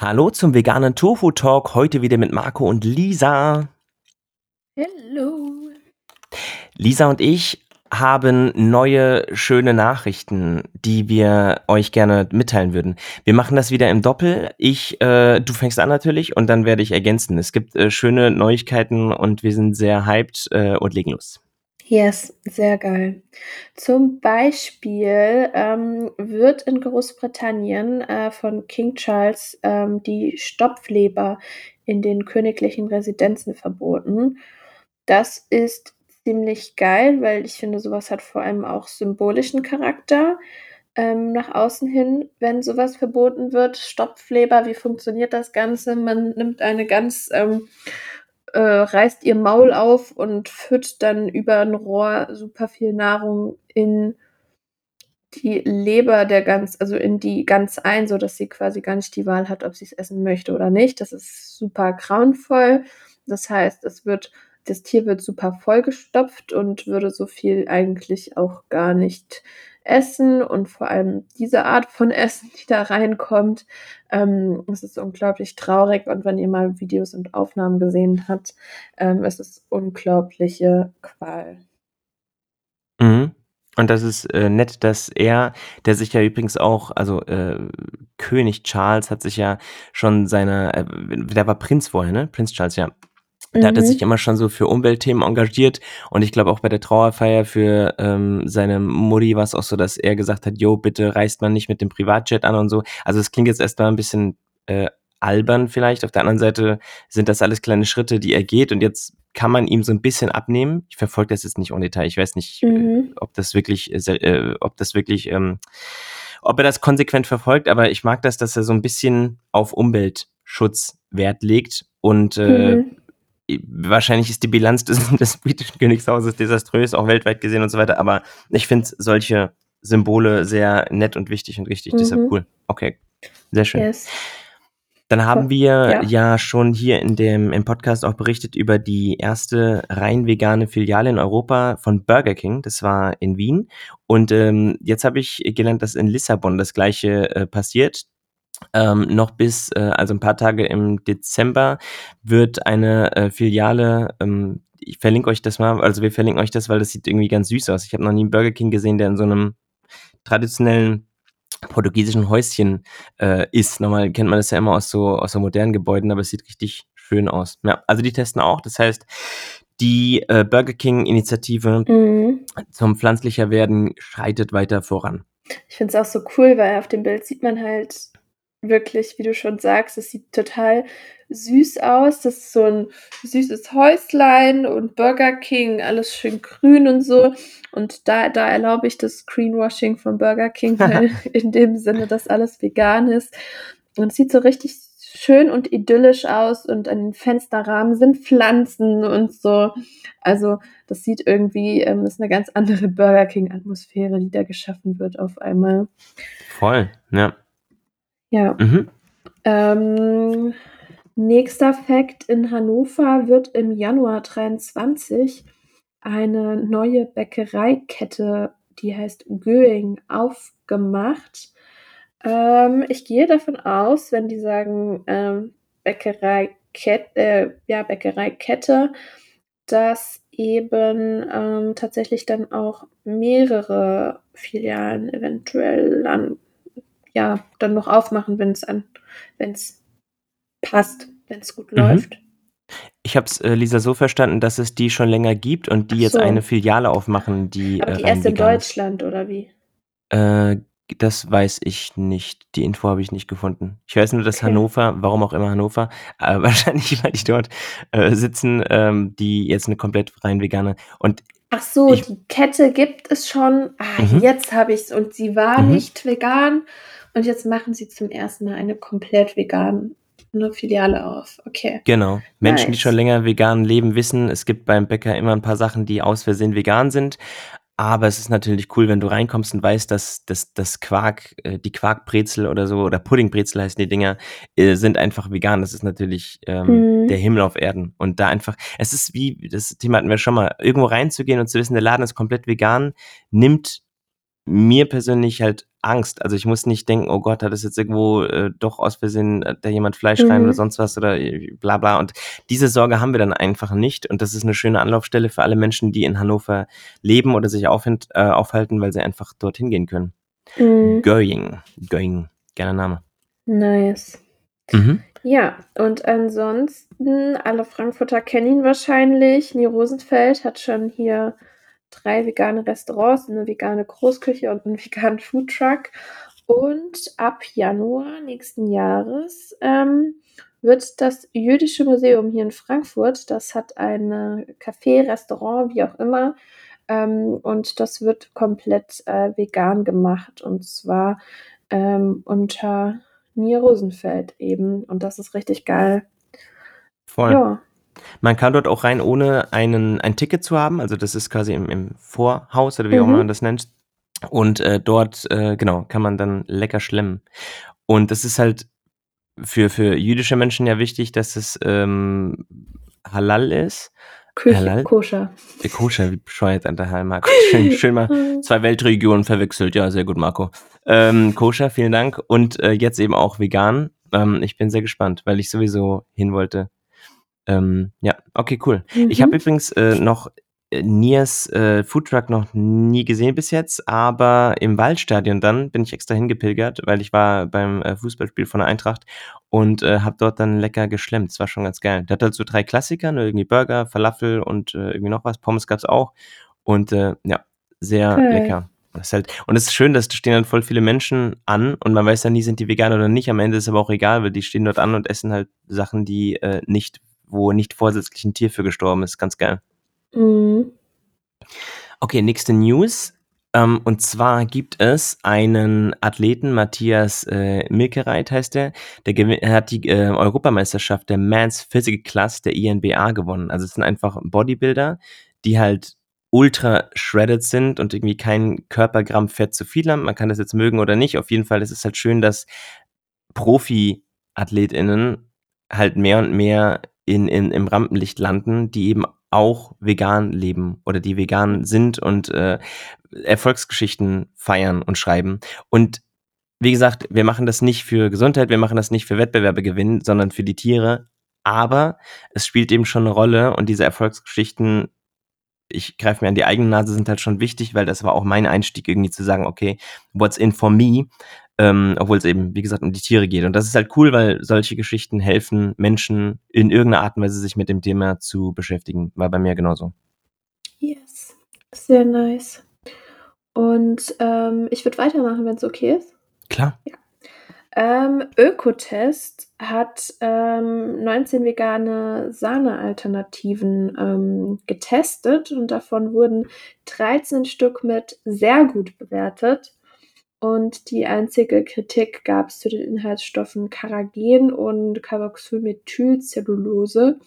Hallo zum veganen Tofu Talk. Heute wieder mit Marco und Lisa. Hallo. Lisa und ich haben neue schöne Nachrichten, die wir euch gerne mitteilen würden. Wir machen das wieder im Doppel. Ich, äh, du fängst an natürlich und dann werde ich ergänzen. Es gibt äh, schöne Neuigkeiten und wir sind sehr hyped äh, und legen los. Yes, sehr geil. Zum Beispiel ähm, wird in Großbritannien äh, von King Charles ähm, die Stopfleber in den königlichen Residenzen verboten. Das ist ziemlich geil, weil ich finde, sowas hat vor allem auch symbolischen Charakter ähm, nach außen hin, wenn sowas verboten wird. Stopfleber, wie funktioniert das Ganze? Man nimmt eine ganz ähm, äh, reißt ihr Maul auf und führt dann über ein Rohr super viel Nahrung in die Leber der Gans, also in die Gans ein, so dass sie quasi gar nicht die Wahl hat, ob sie es essen möchte oder nicht. Das ist super grauenvoll. Das heißt, es wird, das Tier wird super vollgestopft und würde so viel eigentlich auch gar nicht Essen und vor allem diese Art von Essen, die da reinkommt. Ähm, es ist unglaublich traurig und wenn ihr mal Videos und Aufnahmen gesehen habt, ähm, es ist unglaubliche Qual. Mhm. Und das ist äh, nett, dass er, der sich ja übrigens auch, also äh, König Charles hat sich ja schon seine, äh, der war Prinz vorher, ne? Prinz Charles, ja. Da hat er sich Mhm. immer schon so für Umweltthemen engagiert und ich glaube auch bei der Trauerfeier für ähm, seine Mutti war es auch so, dass er gesagt hat, jo, bitte reist man nicht mit dem Privatjet an und so. Also es klingt jetzt erstmal ein bisschen äh, albern vielleicht. Auf der anderen Seite sind das alles kleine Schritte, die er geht und jetzt kann man ihm so ein bisschen abnehmen. Ich verfolge das jetzt nicht en Detail. Ich weiß nicht, äh, Mhm. ob das wirklich, äh, äh, ob das wirklich, ähm, ob er das konsequent verfolgt, aber ich mag das, dass er so ein bisschen auf Umweltschutz Wert legt und äh, Mhm. Wahrscheinlich ist die Bilanz des, des britischen Königshauses desaströs, auch weltweit gesehen und so weiter, aber ich finde solche Symbole sehr nett und wichtig und richtig, deshalb Mhm. cool. Okay, sehr schön. Yes. Dann haben wir Ja. ja schon hier in dem im Podcast auch berichtet über die erste rein vegane Filiale in Europa von Burger King. Das war in Wien. Und ähm, jetzt habe ich gelernt, dass in Lissabon das gleiche äh, passiert. Ähm, noch bis, äh, also ein paar Tage im Dezember, wird eine äh, Filiale, ähm, ich verlinke euch das mal, also wir verlinken euch das, weil das sieht irgendwie ganz süß aus. Ich habe noch nie einen Burger King gesehen, der in so einem traditionellen portugiesischen Häuschen äh, ist. Normal kennt man das ja immer aus so, aus so modernen Gebäuden, aber es sieht richtig schön aus. Ja, also die testen auch. Das heißt, die äh, Burger King-Initiative Mhm. zum pflanzlicher werden schreitet weiter voran. Ich finde es auch so cool, weil auf dem Bild sieht man halt wirklich, wie du schon sagst, es sieht total süß aus. Das ist so ein süßes Häuslein und Burger King, alles schön grün und so. Und da, da erlaube ich das Greenwashing von Burger King, weil in dem Sinne, dass alles vegan ist. Und es sieht so richtig schön und idyllisch aus und an den Fensterrahmen sind Pflanzen und so. Also das sieht irgendwie, ähm, ist eine ganz andere Burger King-Atmosphäre, die da geschaffen wird auf einmal. Voll, ja. Ja. Mhm. Ähm, nächster Fakt: In Hannover wird im Januar 23 eine neue Bäckereikette, die heißt Göing, aufgemacht. Ähm, ich gehe davon aus, wenn die sagen ähm, Bäckereikette, äh, ja, Bäckereikette, dass eben ähm, tatsächlich dann auch mehrere Filialen eventuell an, ja, dann noch aufmachen, wenn es an, wenn es passt, wenn es gut Mhm. läuft. Ich habe es, äh, Lisa, so verstanden, dass es die schon länger gibt und die Ach jetzt so. eine Filiale aufmachen, die Aber äh, die rein erst in vegan ist. Deutschland, oder wie? Äh, das weiß ich nicht. Die Info habe ich nicht gefunden. Ich weiß nur, dass Okay. Hannover, warum auch immer Hannover, äh, wahrscheinlich, weil die dort äh, sitzen, ähm, die jetzt eine komplett rein vegane. Und Ach so, ich, die Kette gibt es schon. Ah, mhm, jetzt habe ich es. Und sie war mhm. nicht vegan. Und jetzt machen sie zum ersten Mal eine komplett vegane Filiale auf. Okay. Genau. Menschen, die schon Nice. länger vegan leben, wissen, es gibt beim Bäcker immer ein paar Sachen, die aus Versehen vegan sind. Aber es ist natürlich cool, wenn du reinkommst und weißt, dass dass das Quark, äh, die Quarkbrezel oder so, oder Puddingbrezel heißen die Dinger, äh, sind einfach vegan. Das ist natürlich ähm, der Mhm. Himmel auf Erden. Und da einfach, es ist wie, das Thema hatten wir schon mal, irgendwo reinzugehen und zu wissen, der Laden ist komplett vegan, nimmt mir persönlich halt Angst. Also ich muss nicht denken, oh Gott, hat es jetzt irgendwo äh, doch aus Versehen äh, da jemand Fleisch rein oder Mhm. sonst was oder äh, bla bla. Und diese Sorge haben wir dann einfach nicht. Und das ist eine schöne Anlaufstelle für alle Menschen, die in Hannover leben oder sich äh, aufhalten, weil sie einfach dorthin gehen können. Mhm. Going. Going. Geiler Name. Nice. Mhm. Ja, und ansonsten, alle Frankfurter kennen ihn wahrscheinlich. Nie Rosenfeld hat schon hier drei vegane Restaurants, eine vegane Großküche und einen veganen Foodtruck. Und ab Januar nächsten Jahres ähm, wird das Jüdische Museum hier in Frankfurt, das hat ein Café, Restaurant, wie auch immer, ähm, und das wird komplett äh, vegan gemacht und zwar ähm, unter Nier Rosenfeld eben und das ist richtig geil. Voll. Ja. Man kann dort auch rein, ohne einen, ein Ticket zu haben. Also das ist quasi im, im Vorhaus oder wie auch Mhm. immer man das nennt. Und äh, dort, äh, genau, kann man dann lecker schlemmen. Und das ist halt für, für jüdische Menschen ja wichtig, dass es ähm, halal ist. Küche, Halal? koscher. Äh, Koscher, wie bescheuert an der Marco. Schön, schön mal zwei Weltregionen verwechselt. Ja, sehr gut, Marco. Ähm, koscher, vielen Dank. Und äh, jetzt eben auch vegan. Ähm, ich bin sehr gespannt, weil ich sowieso hin wollte. Ähm, ja, okay, cool. Ich habe Mhm. übrigens äh, noch äh, Niers äh, Foodtruck noch nie gesehen bis jetzt, aber im Waldstadion dann bin ich extra hingepilgert, weil ich war beim äh, Fußballspiel von der Eintracht und äh, habe dort dann lecker geschlemmt. Das war schon ganz geil. Der hat halt so drei Klassiker, ne, irgendwie Burger, Falafel und äh, irgendwie noch was. Pommes gab's auch. Und äh, ja, sehr Geil. lecker. Das halt, und es ist schön, dass da stehen dann voll viele Menschen an und man weiß ja nie, sind die vegan oder nicht. Am Ende ist aber auch egal, weil die stehen dort an und essen halt Sachen, die äh, nicht, wo nicht vorsätzlich ein Tier für gestorben ist. Ganz geil. Mhm. Okay, nächste News. Ähm, und zwar gibt es einen Athleten, Matthias äh, Milkereit heißt er, der er hat die äh, Europameisterschaft der Men's Physical Class der INBA gewonnen. Also es sind einfach Bodybuilder, die halt ultra shredded sind und irgendwie kein Körpergramm Fett zu viel haben. Man kann das jetzt mögen oder nicht. Auf jeden Fall ist es halt schön, dass Profi-AthletInnen halt mehr und mehr in, in, im Rampenlicht landen, die eben auch vegan leben oder die vegan sind und äh, Erfolgsgeschichten feiern und schreiben. Und wie gesagt, wir machen das nicht für Gesundheit, wir machen das nicht für Wettbewerbe gewinnen, sondern für die Tiere. Aber es spielt eben schon eine Rolle und diese Erfolgsgeschichten, ich greife mir an die eigene Nase, sind halt schon wichtig, weil das war auch mein Einstieg, irgendwie zu sagen, okay, what's in for me? Ähm, obwohl es eben, wie gesagt, um die Tiere geht. Und das ist halt cool, weil solche Geschichten helfen Menschen in irgendeiner Art und Weise sich mit dem Thema zu beschäftigen. War bei mir genauso. Yes. Sehr nice. Und ähm, ich würde weitermachen, wenn es okay ist. Klar. Ähm, Ökotest hat ähm, 19 vegane Sahnealternativen ähm, getestet und davon wurden 13 Stück mit sehr gut bewertet. Und die einzige Kritik gab es zu den Inhaltsstoffen Carragen und Carboxylmethylcellulose.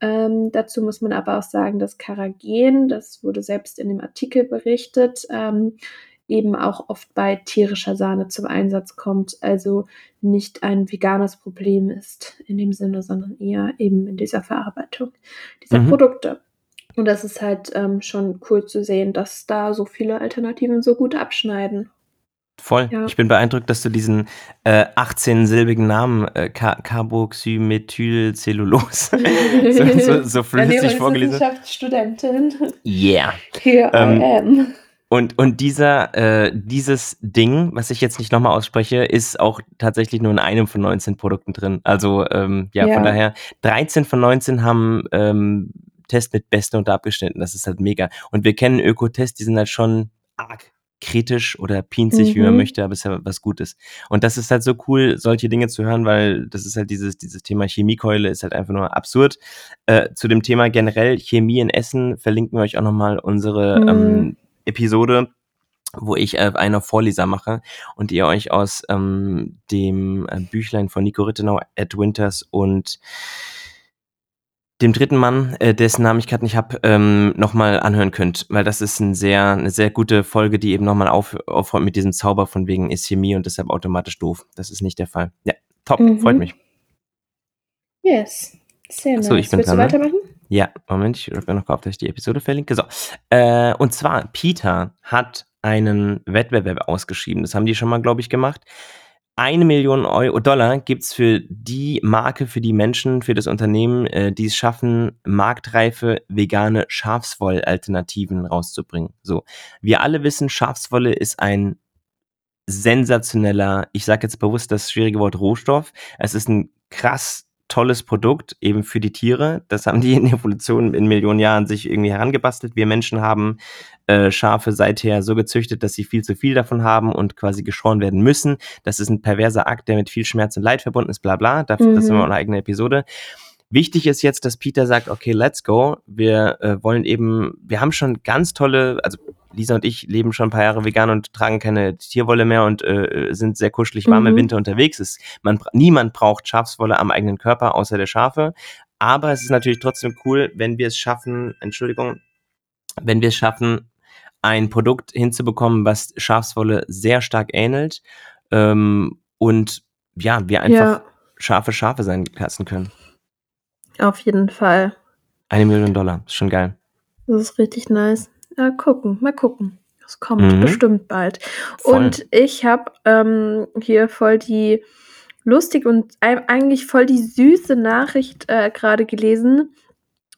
Ähm, dazu muss man aber auch sagen, dass Carragen, das wurde selbst in dem Artikel berichtet, ähm, eben auch oft bei tierischer Sahne zum Einsatz kommt, also nicht ein veganes Problem ist in dem Sinne, sondern eher eben in dieser Verarbeitung dieser Mhm. Produkte. Und das ist halt ähm, schon cool zu sehen, dass da so viele Alternativen so gut abschneiden. Voll. Ja. Ich bin beeindruckt, dass du diesen äh, 18-silbigen Namen äh, Car Carboxymethylcellulose so, so, so flüssig vorgelesen hast. Wissenschaftsstudentin. Yeah. Here Ähm, I am. Und, und dieser, äh, dieses Ding, was ich jetzt nicht nochmal ausspreche, ist auch tatsächlich nur in einem von 19 Produkten drin. Also ähm, ja, Ja. von daher, 13 von 19 haben ähm, Test mit Beste unter abgeschnitten. Das ist halt mega. Und wir kennen Ökotest, die sind halt schon arg kritisch oder pinzig, wie man Mhm. möchte, aber es ist ja was Gutes. Und das ist halt so cool, solche Dinge zu hören, weil das ist halt dieses, dieses Thema Chemiekeule ist halt einfach nur absurd. Äh, zu dem Thema generell Chemie in Essen verlinken wir euch auch nochmal unsere Mhm. ähm, Episode, wo ich äh, einer Vorleser mache und ihr euch aus ähm, dem äh, Büchlein von Nico Rittenau, Ed Winters und dem dritten Mann, äh, dessen Namen ich gerade nicht habe, ähm, nochmal anhören könnt, weil das ist ein sehr, eine sehr gute Folge, die eben nochmal auf, aufräumt mit diesem Zauber von wegen ist Chemie und deshalb automatisch doof. Das ist nicht der Fall. Ja, top, Mhm. freut mich. Yes. Sehr nice. Achso, ich bin Willst du dran, ne? weitermachen? Ja, Moment, ich drücke mir noch auf, dass ich die Episode verlinke. So, äh, und zwar, Peter hat einen Wettbewerb ausgeschrieben. Das haben die schon mal, glaube ich, gemacht. Eine Million Euro, Dollar gibt's für die Marke, für die Menschen, für das Unternehmen, äh, die es schaffen, marktreife vegane Schafswoll-Alternativen rauszubringen. So, wir alle wissen, Schafswolle ist ein sensationeller, ich sage jetzt bewusst das schwierige Wort Rohstoff. Es ist ein krass tolles Produkt eben für die Tiere. Das haben die in Evolution in Millionen Jahren sich irgendwie herangebastelt. Wir Menschen haben äh, Schafe seither so gezüchtet, dass sie viel zu viel davon haben und quasi geschoren werden müssen. Das ist ein perverser Akt, der mit viel Schmerz und Leid verbunden ist, bla bla. Das, mhm. das ist immer eine eigene Episode. Wichtig ist jetzt, dass Peter sagt, okay, let's go. Wir äh, wollen eben, wir haben schon ganz tolle, also Lisa und ich leben schon ein paar Jahre vegan und tragen keine Tierwolle mehr und äh, sind sehr kuschelig warm mhm. im Winter unterwegs. Es, man, niemand braucht Schafswolle am eigenen Körper, außer der Schafe. Aber es ist natürlich trotzdem cool, wenn wir es schaffen, Entschuldigung, wenn wir es schaffen, ein Produkt hinzubekommen, was Schafswolle sehr stark ähnelt ähm, und ja, wir einfach ja. scharfe Schafe sein lassen können. Auf jeden Fall. Eine Million Dollar, ist schon geil. Das ist richtig nice. Ja, gucken, mal gucken. Das kommt mhm. bestimmt bald. Voll. Und ich habe ähm, hier voll die lustige und eigentlich voll die süße Nachricht äh, gerade gelesen.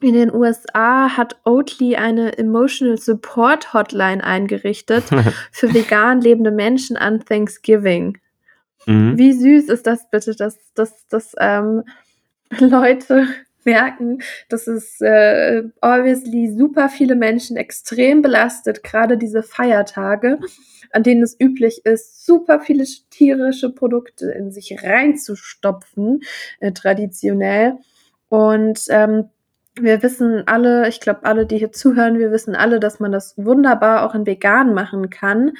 In den USA hat Oatly eine Emotional Support Hotline eingerichtet für vegan lebende Menschen an Thanksgiving. Mhm. Wie süß ist das bitte, dass, dass, dass ähm, Leute merken, dass es äh, obviously super viele Menschen extrem belastet, gerade diese Feiertage, an denen es üblich ist, super viele tierische Produkte in sich reinzustopfen, äh, traditionell. Und ähm, wir wissen alle, ich glaube alle, die hier zuhören, wir wissen alle, dass man das wunderbar auch in vegan machen kann.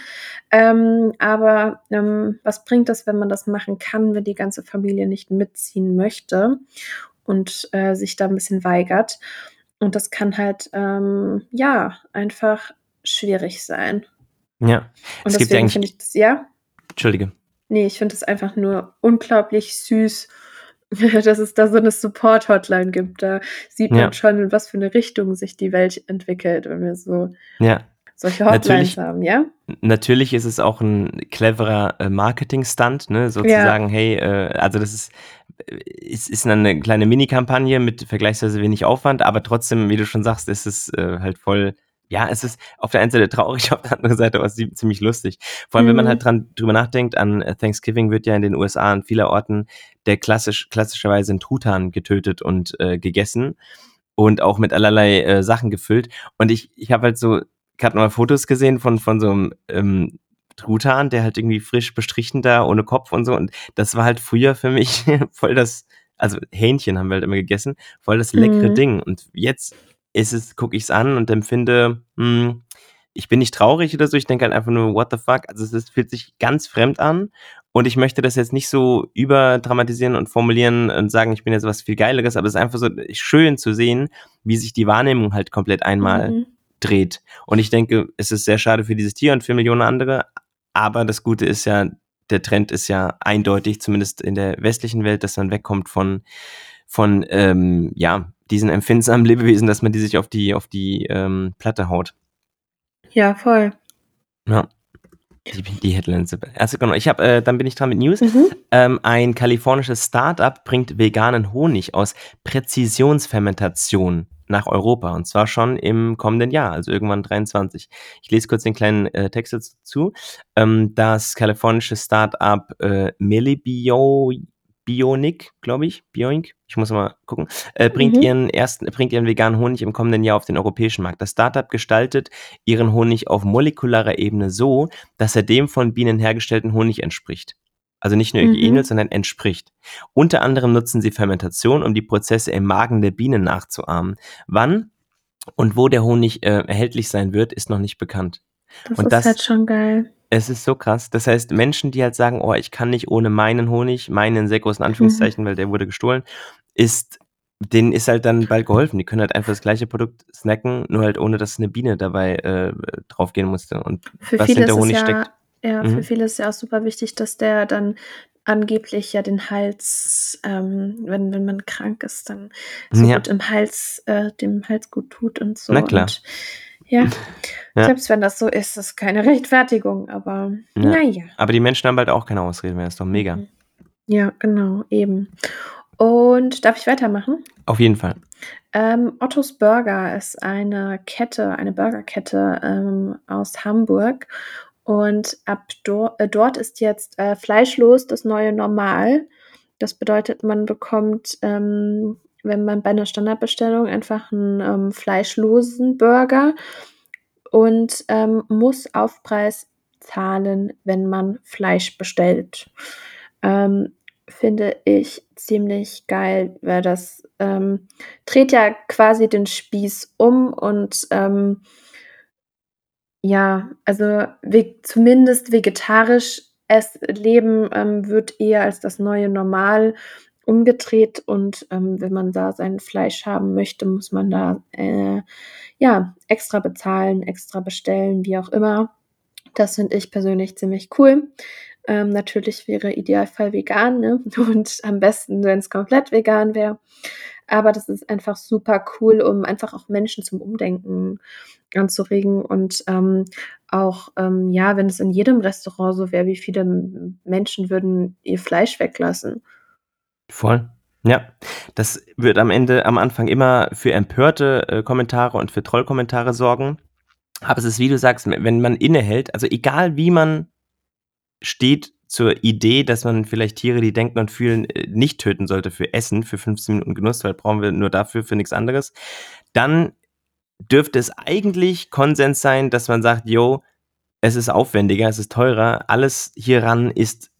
Ähm, aber ähm, was bringt das, wenn man das machen kann, wenn die ganze Familie nicht mitziehen möchte? Und äh, sich da ein bisschen weigert. Und das kann halt, ähm, ja, einfach schwierig sein. Ja. Und es deswegen finde ich das, ja? Entschuldige. Nee, ich finde es einfach nur unglaublich süß, dass es da so eine Support-Hotline gibt. Da sieht man ja. schon, in was für eine Richtung sich die Welt entwickelt, wenn wir so ja. Solche Hotlines natürlich, haben, ja? Natürlich ist es auch ein cleverer äh, Marketing-Stunt, ne? sozusagen, ja. hey, äh, also das ist ist, ist eine kleine Mini-Kampagne mit vergleichsweise wenig Aufwand, aber trotzdem, wie du schon sagst, ist es äh, halt voll, ja, es ist auf der einen Seite traurig, auf der anderen Seite auch ziemlich lustig. Vor allem, mhm. wenn man mhm. halt dran drüber nachdenkt, an Thanksgiving wird ja in den USA an vieler Orten der klassisch, klassischerweise ein Truthahn getötet und äh, gegessen und auch mit allerlei äh, Sachen gefüllt. Und ich, ich habe halt so, ich habe mal Fotos gesehen von, von so einem ähm, Truthahn, der halt irgendwie frisch bestrichen da, ohne Kopf und so. Und das war halt früher für mich voll das, also Hähnchen haben wir halt immer gegessen, voll das leckere mhm. Ding. Und jetzt ist es, gucke ich es an und empfinde, hm, ich bin nicht traurig oder so, ich denke halt einfach nur, what the fuck? Also es ist, fühlt sich ganz fremd an und ich möchte das jetzt nicht so überdramatisieren und formulieren und sagen, ich bin jetzt was viel Geileres, aber es ist einfach so schön zu sehen, wie sich die Wahrnehmung halt komplett einmal mhm. Dreht. Und ich denke, es ist sehr schade für dieses Tier und für Millionen andere, aber das Gute ist ja, der Trend ist ja eindeutig, zumindest in der westlichen Welt, dass man wegkommt von, von ähm, ja, diesen empfindsamen Lebewesen, dass man die sich auf die, auf die ähm, Platte haut. Ja, voll. Ja. Die, die Headlines. Also genau, ich habe, äh, dann bin ich dran mit News. Mhm. Ähm, ein kalifornisches Startup bringt veganen Honig aus Präzisionsfermentation nach Europa und zwar schon im kommenden Jahr, also irgendwann 23. Ich lese kurz den kleinen äh, Text dazu. Ähm, das kalifornische Startup äh, Millibio Bionic, glaube ich, Bioink, ich muss mal gucken, äh, bringt mhm. ihren ersten, bringt ihren veganen Honig im kommenden Jahr auf den europäischen Markt. Das Startup gestaltet ihren Honig auf molekularer Ebene so, dass er dem von Bienen hergestellten Honig entspricht. Also nicht nur mhm. ähnelt, sondern entspricht. Unter anderem nutzen sie Fermentation, um die Prozesse im Magen der Bienen nachzuahmen. Wann und wo der Honig äh, erhältlich sein wird, ist noch nicht bekannt. Das und ist das, halt schon geil. Es ist so krass. Das heißt, Menschen, die halt sagen, oh, ich kann nicht ohne meinen Honig, meinen sehr großen Anführungszeichen, mhm. weil der wurde gestohlen, ist, denen ist halt dann bald geholfen. Die können halt einfach das gleiche Produkt snacken, nur halt ohne, dass eine Biene dabei äh, draufgehen musste. Und Für was hinter Honig ja steckt ja, mhm. für viele ist ja auch super wichtig, dass der dann angeblich ja den Hals, ähm, wenn, wenn man krank ist, dann so ja. gut im Hals, äh, dem Hals gut tut und so. Na klar. Und Ja. Ja. Selbst wenn das so ist, ist keine Rechtfertigung, aber Ja. na ja. Aber die Menschen haben halt auch keine Ausreden mehr. Ist doch mega. Mhm. Ja, genau, eben. Und darf ich weitermachen? Auf jeden Fall. Ähm, Ottos Burger ist eine Kette, eine Burgerkette ähm, aus Hamburg. Und ab dor äh, dort ist jetzt äh, fleischlos das neue Normal. Das bedeutet, man bekommt, ähm, wenn man bei einer Standardbestellung einfach einen ähm, fleischlosen Burger und ähm, muss Aufpreis zahlen, wenn man Fleisch bestellt. Ähm, finde ich ziemlich geil, weil das ähm, dreht ja quasi den Spieß um und ähm, ja, also ve zumindest vegetarisch es leben ähm, wird eher als das neue Normal umgedreht und ähm, wenn man da sein Fleisch haben möchte, muss man da äh, ja extra bezahlen, extra bestellen, wie auch immer. Das finde ich persönlich ziemlich cool. Ähm, natürlich wäre Idealfall vegan, ne? Und am besten, wenn es komplett vegan wäre. Aber das ist einfach super cool, um einfach auch Menschen zum Umdenken anzuregen und ähm, auch, ähm, ja, wenn es in jedem Restaurant so wäre, wie viele Menschen würden ihr Fleisch weglassen? Voll. Ja, das wird am Ende am Anfang immer für empörte, äh, Kommentare und für Trollkommentare sorgen. Aber es ist, wie du sagst, wenn man innehält, also egal wie man steht zur Idee, dass man vielleicht Tiere, die denken und fühlen, äh, nicht töten sollte für Essen, für 15 Minuten Genuss, weil brauchen wir nur dafür, für nichts anderes, dann dürfte es eigentlich Konsens sein, dass man sagt: „Jo, es ist aufwendiger, es ist teurer, alles hieran ist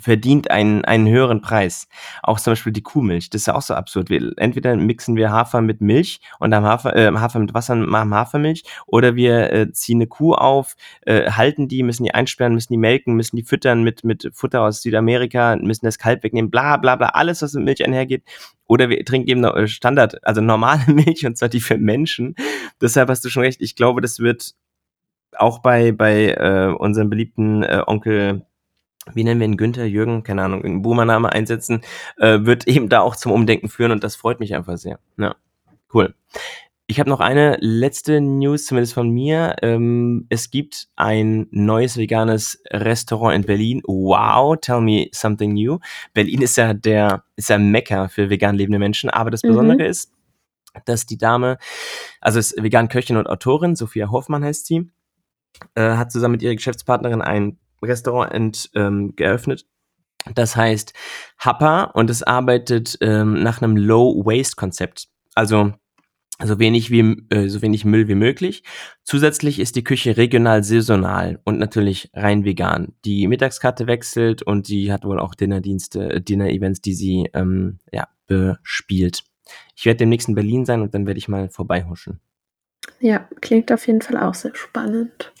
verdient einen einen höheren Preis.“ Auch zum Beispiel die Kuhmilch, das ist ja auch so absurd. Wir entweder mixen wir Hafer mit Milch und haben Hafer äh, Hafer mit Wasser und machen Hafermilch oder wir, äh, ziehen 'ne Kuh auf, äh, halten die, müssen die einsperren, müssen die melken, müssen die füttern mit mit Futter aus Südamerika, müssen das Kalb wegnehmen, bla bla bla, alles, was mit Milch einhergeht. Oder wir trinken eben äh, Standard also normale Milch und zwar die für Menschen. Deshalb hast du schon recht. Ich glaube, das wird auch bei bei, äh, unserem beliebten, äh, Onkel wie nennen wir ihn, Günther, Jürgen, keine Ahnung, irgend 'n Boomer-Name einsetzen, äh, wird eben da auch zum Umdenken führen und das freut mich einfach sehr. Ja, cool. Ich habe noch eine letzte News, zumindest von mir. Ähm, es gibt ein neues veganes Restaurant in Berlin. Wow, tell me something new. Berlin ist ja der ist ja Mekka für vegan lebende Menschen, aber das Besondere Mhm. ist, dass die Dame also ist Vegan-Köchin und Autorin, Sophia Hoffmann heißt sie, äh, hat zusammen mit ihrer Geschäftspartnerin ein Restaurant ent ähm, geöffnet. Das heißt Happa und es arbeitet, ähm, nach 'nem Low-Waste-Konzept. Also, so wenig wie äh, so wenig Müll wie möglich. Zusätzlich ist die Küche regional saisonal und natürlich rein vegan. Die Mittagskarte wechselt und die hat wohl auch Dinnerdienste Dinner-Events, die sie, ähm, ja, bespielt. Ich werde demnächst in Berlin sein und dann werde ich mal vorbeihuschen. Ja, klingt auf jeden Fall auch sehr spannend.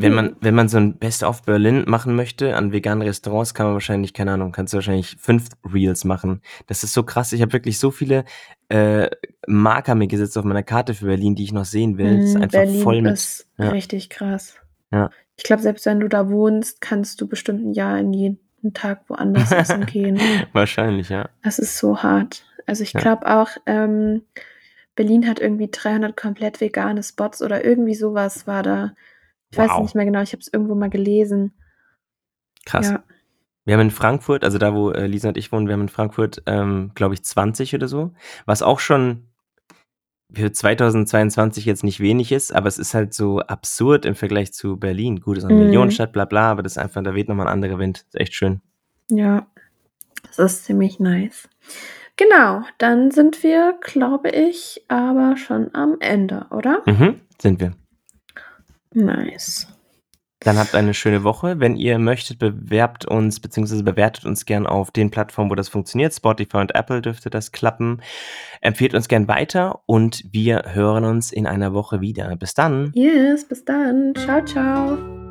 Wenn Mhm. man wenn man so 'n Best of Berlin machen möchte an veganen Restaurants, kann man wahrscheinlich keine Ahnung, kannst du wahrscheinlich 5 Reels machen. Das ist so krass. Ich habe wirklich so viele, äh, Marker mir gesetzt auf meiner Karte für Berlin, die ich noch sehen will. Das ist Mhm, einfach Berlin voll mit ist ja. richtig krass. Ja. Ich glaube, selbst wenn du da wohnst, kannst du bestimmt 'n Jahr in jeden Tag woanders essen gehen. Wahrscheinlich, ja. Das ist so hart. Also, ich Ja. glaube auch, ähm, Berlin hat irgendwie 300 komplett vegane Spots oder irgendwie so was war da. Ich weiß Wow. nicht mehr genau, ich habe es irgendwo mal gelesen. Krass. Ja. Wir haben in Frankfurt also da, wo, äh, Lisa und ich wohnen, wir haben in Frankfurt, ähm, glaube ich, 20 oder so, was auch schon für 2022 jetzt nicht wenig ist, aber es ist halt so absurd im Vergleich zu Berlin. Gut, ist auch 'ne Mhm. Millionenstadt, bla bla, aber das ist einfach da weht noch mal 'n anderer Wind. Ist echt schön. Ja, das ist ziemlich nice. Genau, dann sind wir, glaube ich, aber schon am Ende, oder? Mhm, sind wir. Nice. Dann habt eine schöne Woche. Wenn ihr möchtet, bewerbt uns beziehungsweise bewertet uns gern auf den Plattformen, wo das funktioniert. Spotify und Apple dürfte das klappen. Empfehlt uns gern weiter und wir hören uns in einer Woche wieder. Bis dann. Yes, bis dann. Tschau, tschau.